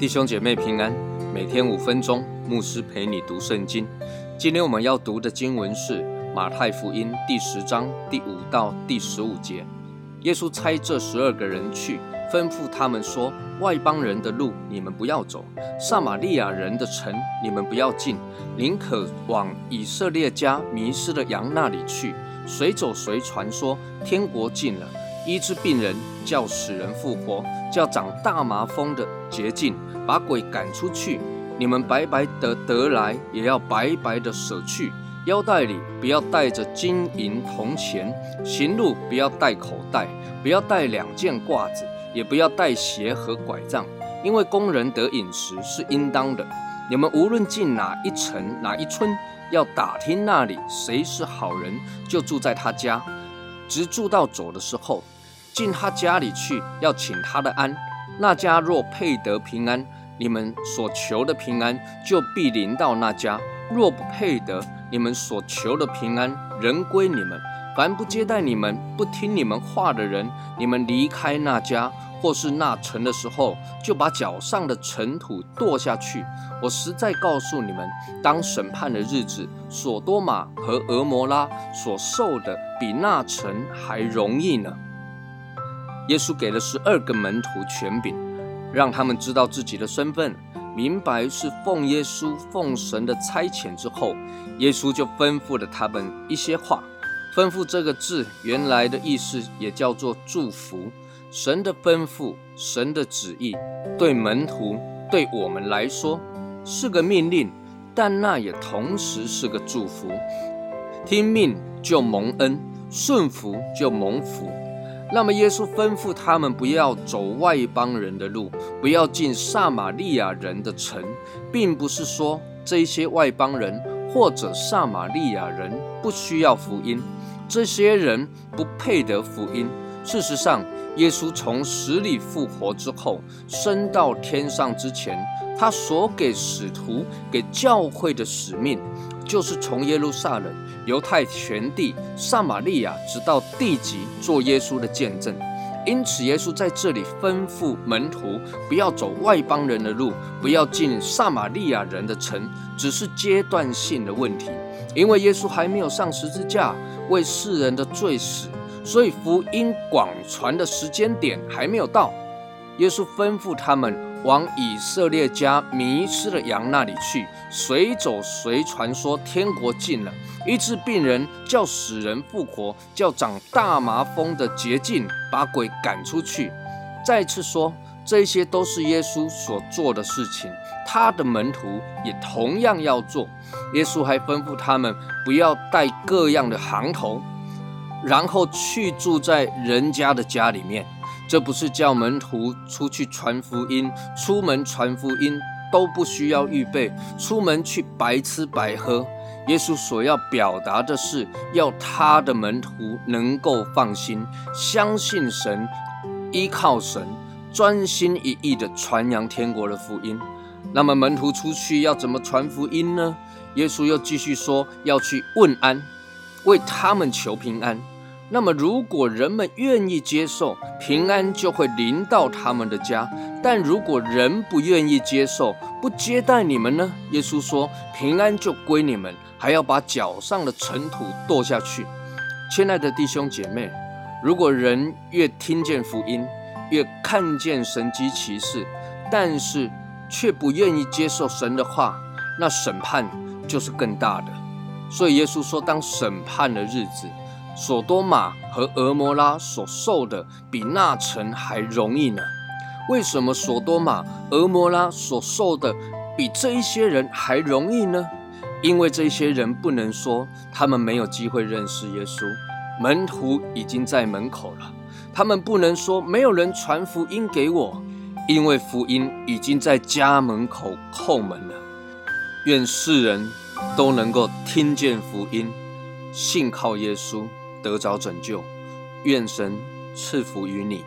弟兄姐妹平安，每天五分钟，牧师陪你读圣经。今天我们要读的经文是马太福音第十章第五到第十五节。耶稣差这十二个人去，吩咐他们说：“外邦人的路你们不要走，撒玛利亚人的城你们不要进，宁可往以色列家迷失的羊那里去。谁走谁传说，天国近了。”医治病人，叫死人复活，叫长大麻风的洁净，把鬼赶出去。你们白白的得来，也要白白的舍去。腰带里不要带着金银铜钱，行路不要带口袋，不要带两件褂子，也不要带鞋和拐杖，因为工人得饮食是应当的。你们无论进哪一城哪一村，要打听那里谁是好人，就住在他家。直住到走的时候，进他家里去，要请他的安。那家若配得平安，你们所求的平安就必临到那家；若不配得，你们所求的平安仍归你们。凡不接待你们、不听你们话的人，你们离开那家或是那城的时候，就把脚上的尘土跺下去。我实在告诉你们，当审判的日子，索多玛和俄摩拉所受的，比那城还容易呢。耶稣给了十二个门徒权柄，让他们知道自己的身份，明白是奉耶稣、奉神的差遣之后，耶稣就吩咐了他们一些话。吩咐这个字原来的意思也叫做祝福。神的吩咐，神的旨意，对门徒，对我们来说是个命令，但那也同时是个祝福。听命就蒙恩，顺服就蒙福。那么耶稣吩咐他们不要走外邦人的路，不要进撒玛利亚人的城，并不是说这些外邦人或者撒玛利亚人不需要福音。这些人不配得福音。事实上，耶稣从死里复活之后，升到天上之前，他所给使徒、给教会的使命，就是从耶路撒冷、犹太全地、撒玛利亚，直到地极，做耶稣的见证。因此，耶稣在这里吩咐门徒，不要走外邦人的路，不要进撒玛利亚人的城，只是阶段性的问题。因为耶稣还没有上十字架为世人的罪死，所以福音广传的时间点还没有到。耶稣吩咐他们往以色列家迷失的羊那里去，随走随传说天国近了，医治病人，叫死人复活，叫长大麻风的洁净，把鬼赶出去。再次说。这些都是耶稣所做的事情，他的门徒也同样要做。耶稣还吩咐他们不要带各样的行头，然后去住在人家的家里面。这不是叫门徒出去传福音，出门传福音都不需要预备，出门去白吃白喝。耶稣所要表达的是，要他的门徒能够放心，相信神，依靠神。专心一意的传扬天国的福音，那么门徒出去要怎么传福音呢？耶稣又继续说要去问安，为他们求平安。那么如果人们愿意接受，平安就会临到他们的家；但如果人不愿意接受，不接待你们呢？耶稣说平安就归你们，还要把脚上的尘土跺下去。亲爱的弟兄姐妹，如果人越听见福音，越看见神迹奇事，但是却不愿意接受神的话，那审判就是更大的。所以耶稣说，当审判的日子，索多玛和俄摩拉所受的比那城还容易呢？为什么索多玛、俄摩拉所受的比这一些人还容易呢？因为这些人不能说他们没有机会认识耶稣，门徒已经在门口了。他们不能说没有人传福音给我，因为福音已经在家门口叩门了。愿世人都能够听见福音，信靠耶稣，得着拯救。愿神赐福于你。